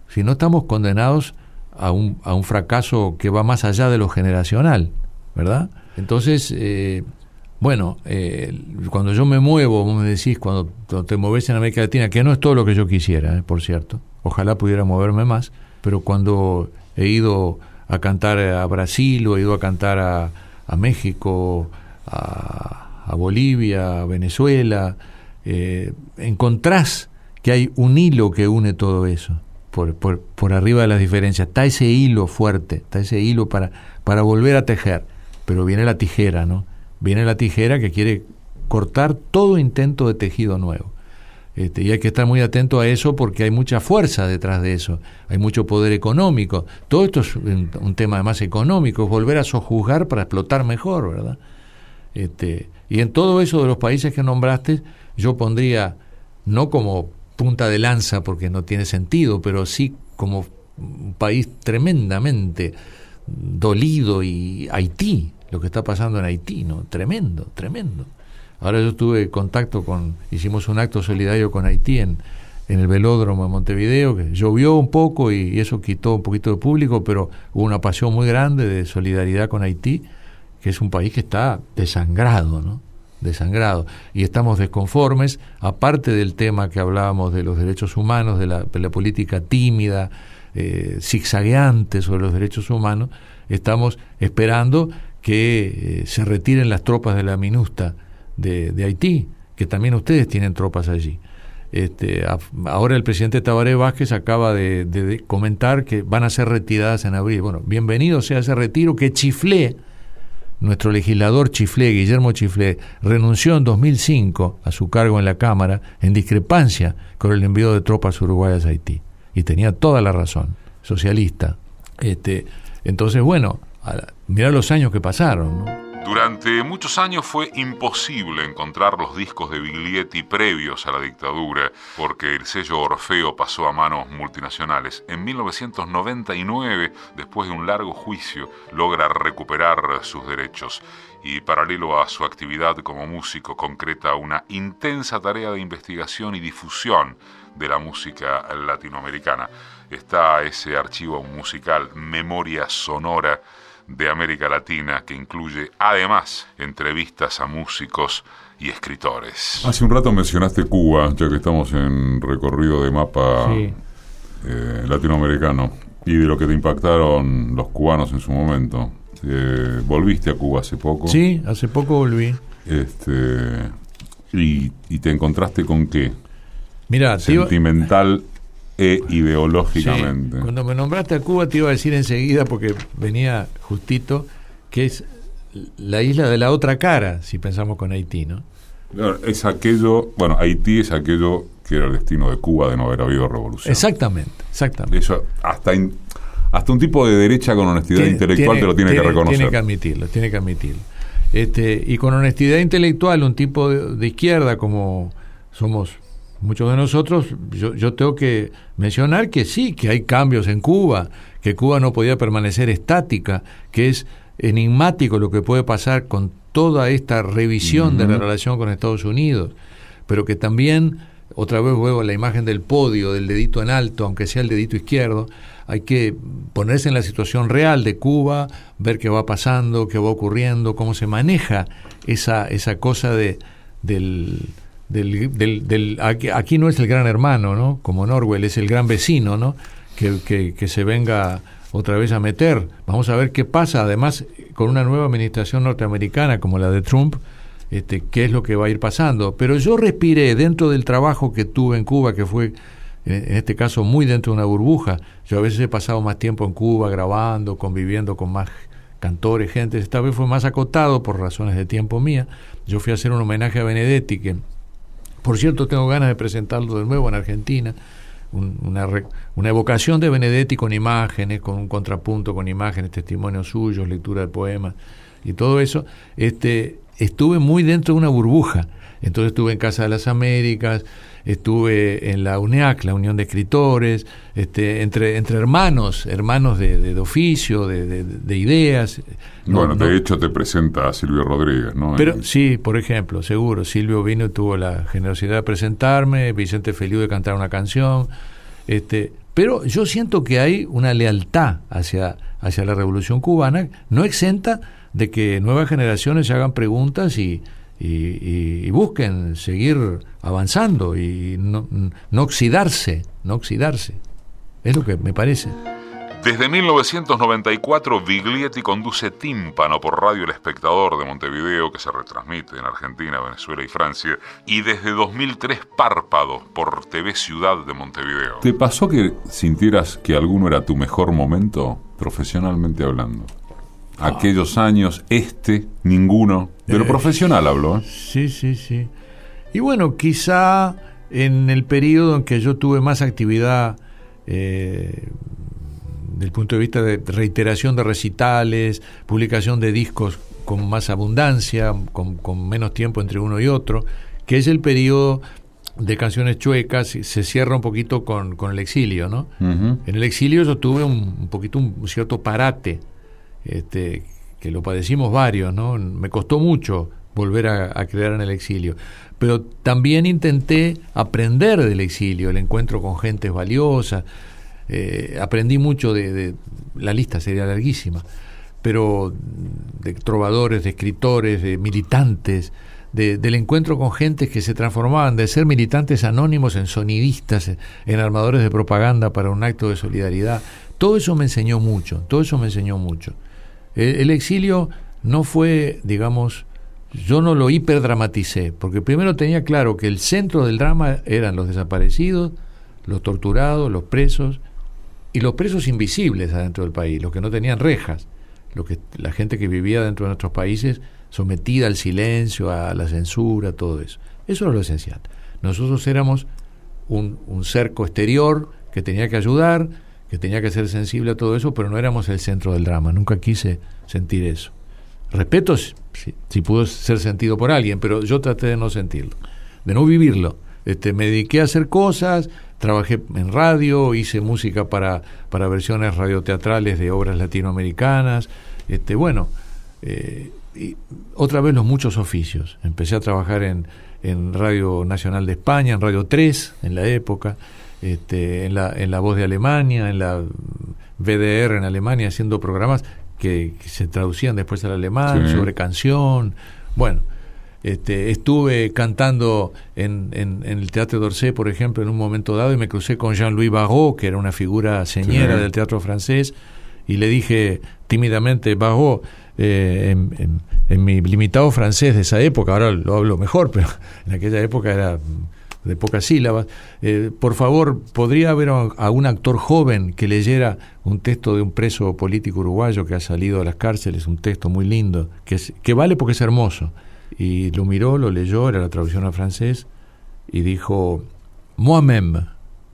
Si no estamos condenados a un, a un fracaso que va más allá de lo generacional, ¿verdad? Entonces, eh, bueno, eh, cuando yo me muevo, vos me decís, cuando, te moves en América Latina, que no es todo lo que yo quisiera, eh, por cierto, ojalá pudiera moverme más, pero cuando he ido a cantar a Brasil o he ido a cantar a, a México, a, a, Bolivia, a Venezuela, eh, encontrás que hay un hilo que une todo eso, por, por, por arriba de las diferencias. Está ese hilo fuerte, está ese hilo para, para volver a tejer, pero viene la tijera, ¿no? Viene la tijera que quiere cortar todo intento de tejido nuevo. Este, y hay que estar muy atento a eso porque hay mucha fuerza detrás de eso, hay mucho poder económico. Todo esto es un, tema más económico, es volver a sojuzgar para explotar mejor, ¿verdad? Este, y en todo eso de los países que nombraste, yo pondría, no como punta de lanza porque no tiene sentido, pero sí como un país tremendamente dolido y Haití, lo que está pasando en Haití, ¿no? Tremendo, tremendo. Ahora yo tuve contacto con, hicimos un acto solidario con Haití en, en el velódromo de Montevideo, que llovió un poco y, eso quitó un poquito de público, pero hubo una pasión muy grande de solidaridad con Haití, que es un país que está desangrado, ¿no? Desangrado. Y estamos desconformes, aparte del tema que hablábamos de los derechos humanos, de la, política tímida, eh, zigzagueante sobre los derechos humanos, estamos esperando que eh, se retiren las tropas de la MINUSTA de, Haití, que también ustedes tienen tropas allí. Este, ahora el presidente Tabaré Vázquez acaba de, comentar que van a ser retiradas en abril. Bueno, bienvenido sea ese retiro que Chiflé, nuestro legislador Chiflé, Guillermo Chiflé, renunció en 2005 a su cargo en la Cámara en discrepancia con el envío de tropas uruguayas a Haití. Y tenía toda la razón, socialista. Este, entonces, bueno, Mirá los años que pasaron, Durante muchos años fue imposible encontrar los discos de Biglietti previos a la dictadura, porque el sello Orfeo pasó a manos multinacionales. En 1999, después de un largo juicio, logra recuperar sus derechos y paralelo a su actividad como músico concreta una intensa tarea de investigación y difusión de la música latinoamericana. Está ese archivo musical Memoria Sonora de América Latina que incluye además entrevistas a músicos y escritores. Hace un rato mencionaste Cuba, ya que estamos en recorrido de mapa eh, latinoamericano y de lo que te impactaron los cubanos en su momento. Eh, ¿Volviste a Cuba hace poco? Sí, hace poco volví. Este, y, te encontraste con qué? Mira, sentimental e ideológicamente. Cuando me nombraste a Cuba te iba a decir enseguida, porque venía justito, que es la isla de la otra cara, si pensamos con Haití, ¿no? Es aquello, bueno, Haití es aquello que era el destino de Cuba de no haber habido revolución. Exactamente, exactamente. Eso hasta hasta un tipo de derecha con honestidad intelectual te lo tiene, que reconocer. Tiene que admitirlo, tiene que admitirlo. Este, y con honestidad intelectual, un tipo de izquierda como somos muchos de nosotros, yo, yo, tengo que mencionar que sí, que hay cambios en Cuba, que Cuba no podía permanecer estática, que es enigmático lo que puede pasar con toda esta revisión de la relación con Estados Unidos, pero que también, otra vez vuelvo a la imagen del podio, del dedito en alto, aunque sea el dedito izquierdo, hay que ponerse en la situación real de Cuba, ver qué va pasando, qué va ocurriendo, cómo se maneja esa, esa cosa de, del del, del, aquí, no es el gran hermano, ¿no? Como Norwell, es el gran vecino, ¿no? Que, que, se venga otra vez a meter. Vamos a ver qué pasa, además, con una nueva administración norteamericana como la de Trump, este, qué es lo que va a ir pasando. Pero yo respiré dentro del trabajo que tuve en Cuba, que fue en este caso muy dentro de una burbuja. Yo a veces he pasado más tiempo en Cuba grabando, conviviendo con más cantores, gente. Esta vez fue más acotado por razones de tiempo mía. Yo fui a hacer un homenaje a Benedetti, que por cierto tengo ganas de presentarlo de nuevo en Argentina. una, una evocación de Benedetti con imágenes, con un contrapunto con imágenes, testimonios suyos, lectura de poemas y todo eso. Este, estuve muy dentro de una burbuja. Entonces estuve en Casa de las Américas, estuve en la UNEAC, la Unión de Escritores, este, entre, entre hermanos, hermanos de, de, oficio, de, de, ideas. bueno, de hecho te presenta a Silvio Rodríguez, ¿no? Pero sí, por ejemplo, seguro, Silvio vino y tuvo la generosidad de presentarme, Vicente Feliu de cantar una canción, este, pero yo siento que hay una lealtad hacia, hacia la Revolución Cubana, no exenta de que nuevas generaciones se hagan preguntas y, y, busquen seguir avanzando y no, no oxidarse, no oxidarse. Es lo que me parece. Desde 1994, Viglietti conduce Tímpano por Radio El Espectador de Montevideo, que se retransmite en Argentina, Venezuela y Francia, y desde 2003 Párpado por TV Ciudad de Montevideo. ¿Te pasó que sintieras que alguno era tu mejor momento, profesionalmente hablando? Aquellos años, este, ninguno. De lo eh, profesional hablo. ¿eh? Sí, sí, sí. Y bueno, quizá en el periodo en que yo tuve más actividad eh, del punto de vista de reiteración de recitales, publicación de discos con más abundancia, con, menos tiempo entre uno y otro, que es el periodo de canciones chuecas, se cierra un poquito con, el exilio, ¿no? En el exilio yo tuve un, un poquito un cierto parate este, que lo padecimos varios, ¿no? Me costó mucho volver a, crear en el exilio, pero también intenté aprender del exilio, el encuentro con gentes valiosas, eh, aprendí mucho de, la lista sería larguísima, pero de trovadores, de escritores, de militantes, del encuentro con gentes que se transformaban de ser militantes anónimos en sonidistas, en armadores de propaganda para un acto de solidaridad. Todo eso me enseñó mucho, todo eso me enseñó mucho. El, exilio no fue, digamos, yo no lo hiperdramaticé, porque primero tenía claro que el centro del drama eran los desaparecidos, los torturados, los presos y los presos invisibles adentro del país, los que no tenían rejas, lo que, la gente que vivía dentro de nuestros países sometida al silencio, a la censura, todo eso. Eso era lo esencial. Nosotros éramos un cerco exterior que tenía que ayudar, tenía que ser sensible a todo eso, pero no éramos el centro del drama, nunca quise sentir eso. Respeto si, pudo ser sentido por alguien, pero yo traté de no sentirlo, de no vivirlo. Este, me dediqué a hacer cosas, trabajé en radio, hice música para, para versiones radioteatrales de obras latinoamericanas, este, bueno, eh, y otra vez los muchos oficios. Empecé a trabajar en, en Radio Nacional de España, en Radio 3 en la época, este, en, la, en La Voz de Alemania, en la VDR en Alemania, haciendo programas que, se traducían después al alemán, sobre canción. Bueno, este, estuve cantando en, en, el Teatro d'Orsay, por ejemplo, en un momento dado y me crucé con Jean-Louis Barrault, que era una figura señera del teatro francés, y le dije tímidamente, Barrault, eh, en, en, mi limitado francés de esa época, ahora lo hablo mejor, pero en aquella época era de pocas sílabas. Eh, por favor, ¿podría haber a, un actor joven que leyera un texto de un preso político uruguayo que ha salido de las cárceles, un texto muy lindo, que, que vale porque es hermoso? Y lo miró, lo leyó, era la traducción al francés, y dijo, moi-même,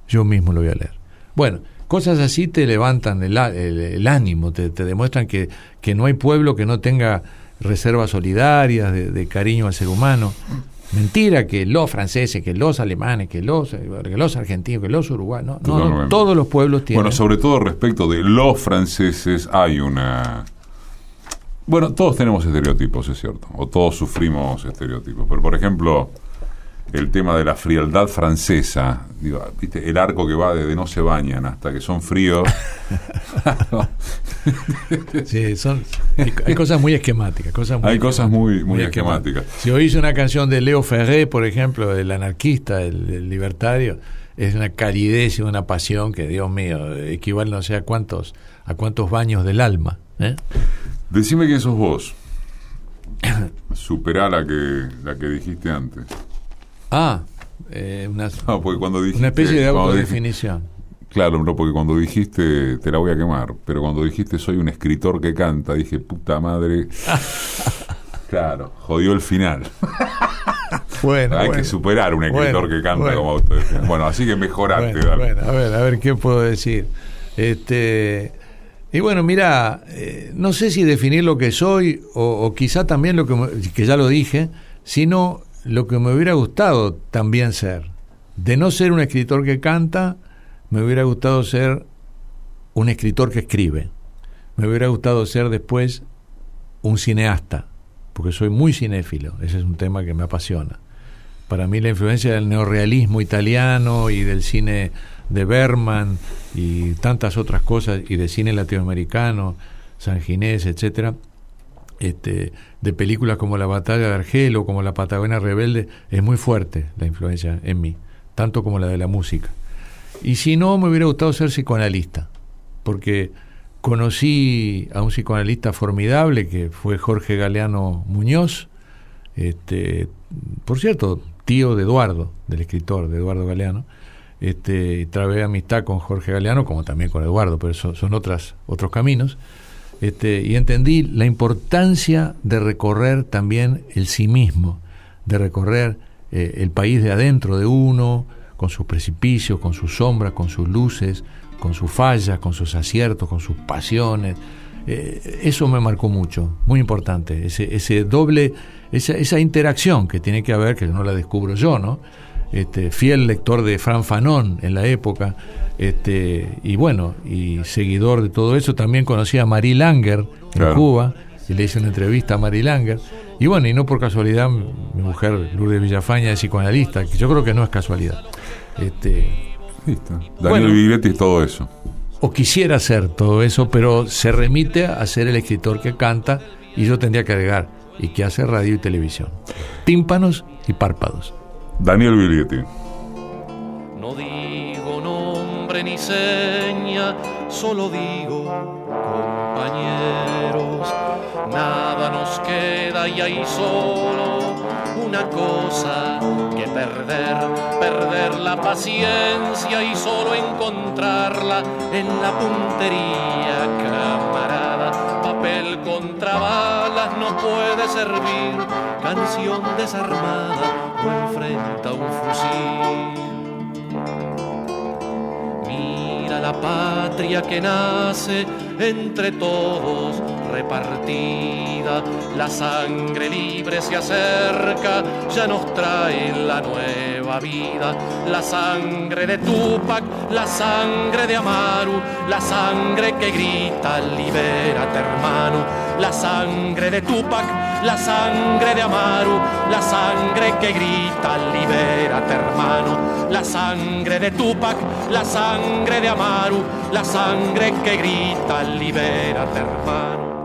yo mismo lo voy a leer. Bueno, cosas así te levantan el, el, ánimo, te, te, demuestran que, que no hay pueblo que no tenga reservas solidarias, de, de cariño al ser humano. Mentira que los franceses, que los alemanes, que los, que los argentinos, que los uruguanos, no, todos los pueblos tienen. Bueno, sobre todo respecto de los franceses hay una... Bueno, todos tenemos estereotipos, es cierto, o todos sufrimos estereotipos, pero por ejemplo, el tema de la frialdad francesa, digo, ¿viste? el arco que va desde no se bañan hasta que son fríos. sí, son, hay, cosas muy esquemáticas. Cosas hay cosas muy, muy, esquemáticas. Si oís una canción de Leo Ferré, por ejemplo, el anarquista, el, libertario, es una calidez y una pasión que, Dios mío, equivale no sé a cuántos, a cuántos baños del alma. ¿eh? Decime quién sos vos. Superá la que, la que dijiste antes. Ah, eh, una, porque cuando dijiste, una especie de autodefinición. Claro, no, porque cuando dijiste, te la voy a quemar, pero cuando dijiste soy un escritor que canta, dije, puta madre. claro, jodió el final. Bueno, Hay bueno. que superar un escritor Bueno, que canta bueno. como autodefinición. Bueno, así que mejorate, Bueno, a ver, a ver qué puedo decir. Este, y bueno, mira, eh, no sé si definir lo que soy o, o quizá también lo que, que ya lo dije, sino lo que me hubiera gustado también ser. De no ser un escritor que canta, me hubiera gustado ser un escritor que escribe. Me hubiera gustado ser después un cineasta, porque soy muy cinéfilo, ese es un tema que me apasiona. Para mí la influencia del neorrealismo italiano y del cine de Berman y tantas otras cosas, y del cine latinoamericano, San Ginés, etcétera, este, de películas como La Batalla de Argel o como La Patagonia Rebelde, es muy fuerte la influencia en mí, tanto como la de la música. Y si no, me hubiera gustado ser psicoanalista, porque conocí a un psicoanalista formidable que fue Jorge Galeano Muñoz, este, por cierto, tío de Eduardo, del escritor de Eduardo Galeano. Este, trabé amistad con Jorge Galeano, como también con Eduardo, pero son otras, otros caminos. Este, y entendí la importancia de recorrer también el sí mismo, de recorrer eh, el país de adentro de uno, con sus precipicios, con sus sombras, con sus luces, con sus fallas, con sus aciertos, con sus pasiones. Eh, eso me marcó mucho, muy importante, ese, ese doble, esa, esa interacción que tiene que haber, que no la descubro yo, ¿no? Este, fiel lector de Fran Fanon en la época, este, y bueno, y seguidor de todo eso, también conocí a Marie Langer en Claro. Cuba, y le hice una entrevista a Marie Langer, y bueno, y no por casualidad, mi mujer Lourdes Villafaña es psicoanalista, que yo creo que no es casualidad. Este, Listo. Daniel Bueno. Viglietti es todo eso. o quisiera hacer todo eso, pero se remite a ser el escritor que canta y yo tendría que agregar, y que hace radio y televisión. Tímpanos y párpados. Daniel Viglietti. No digo nombre ni seña, solo digo compañeros. Nada nos queda y hay solo una cosa que perder, perder la paciencia y solo encontrarla en la puntería, camarada. Papel contra balas no puede servir, canción desarmada o enfrenta un fusil. Mira la patria que nace entre todos repartida. La sangre libre se acerca, ya nos trae la nueva vida. La sangre de Tupac, la sangre de Amaru, la sangre que grita, libérate hermano. La sangre de Tupac, la sangre de Amaru, la sangre que grita, libérate hermano. La sangre de Tupac, la sangre de Amaru, la sangre que grita, libérate hermano.